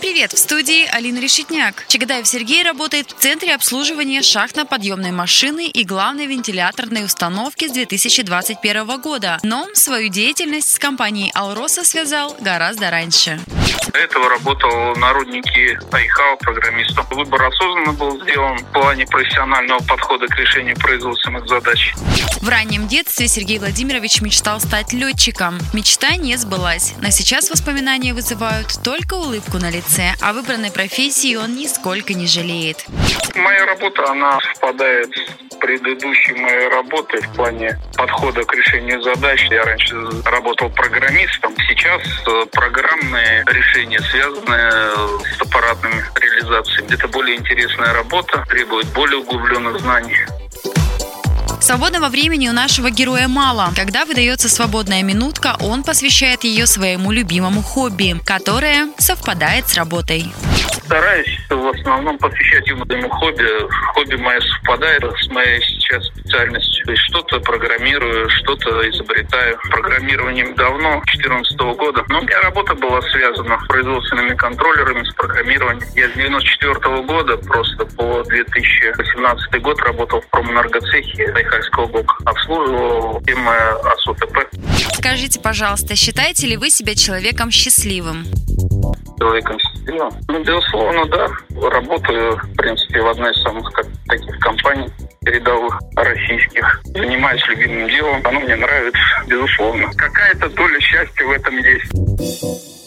привет! В студии Алина Решетняк. Чагадаев Сергей работает в Центре обслуживания шахтно-подъемной машины и главной вентиляторной установки с 2021 года. Но свою деятельность с компанией «Алроса» связал гораздо раньше. До этого работал на руднике Айхау программистом. Выбор осознанно был сделан в плане профессионального подхода к решению производственных задач. В раннем детстве Сергей Владимирович мечтал стать летчиком. Мечта не сбылась, но сейчас воспоминания вызывают только улыбку на лице, а выбранной профессии он нисколько не жалеет. Моя работа, она совпадает с предыдущей моей работой в плане подхода к решению задач. Я раньше работал программистом, сейчас э, программные решения связаны с аппаратными реализациями. Это более интересная работа, требует более углубленных знаний. Свободного времени у нашего героя мало. Когда выдается свободная минутка, он посвящает ее своему любимому хобби, которое совпадает с работой. Стараюсь в основном посвящать ему своему хобби. Хобби мое совпадает с моей сейчас специальностью. То есть что-то программирую, что-то изобретаю. Программированием давно, 2014 года. Но у меня работа была связана с производственными контроллерами, с программированием. Я с 94 года просто по 2018 год работал в промэнергоцехе Байкальского ГОК. Обслуживал фирмы АСУТП. Скажите, пожалуйста, считаете ли вы себя человеком счастливым? Человеком счастливым? Ну, безусловно, да. Работаю, в принципе, в одной из самых как, таких компаний передовых российских. Занимаюсь любимым делом. Оно мне нравится, безусловно. Какая-то доля счастья в этом есть.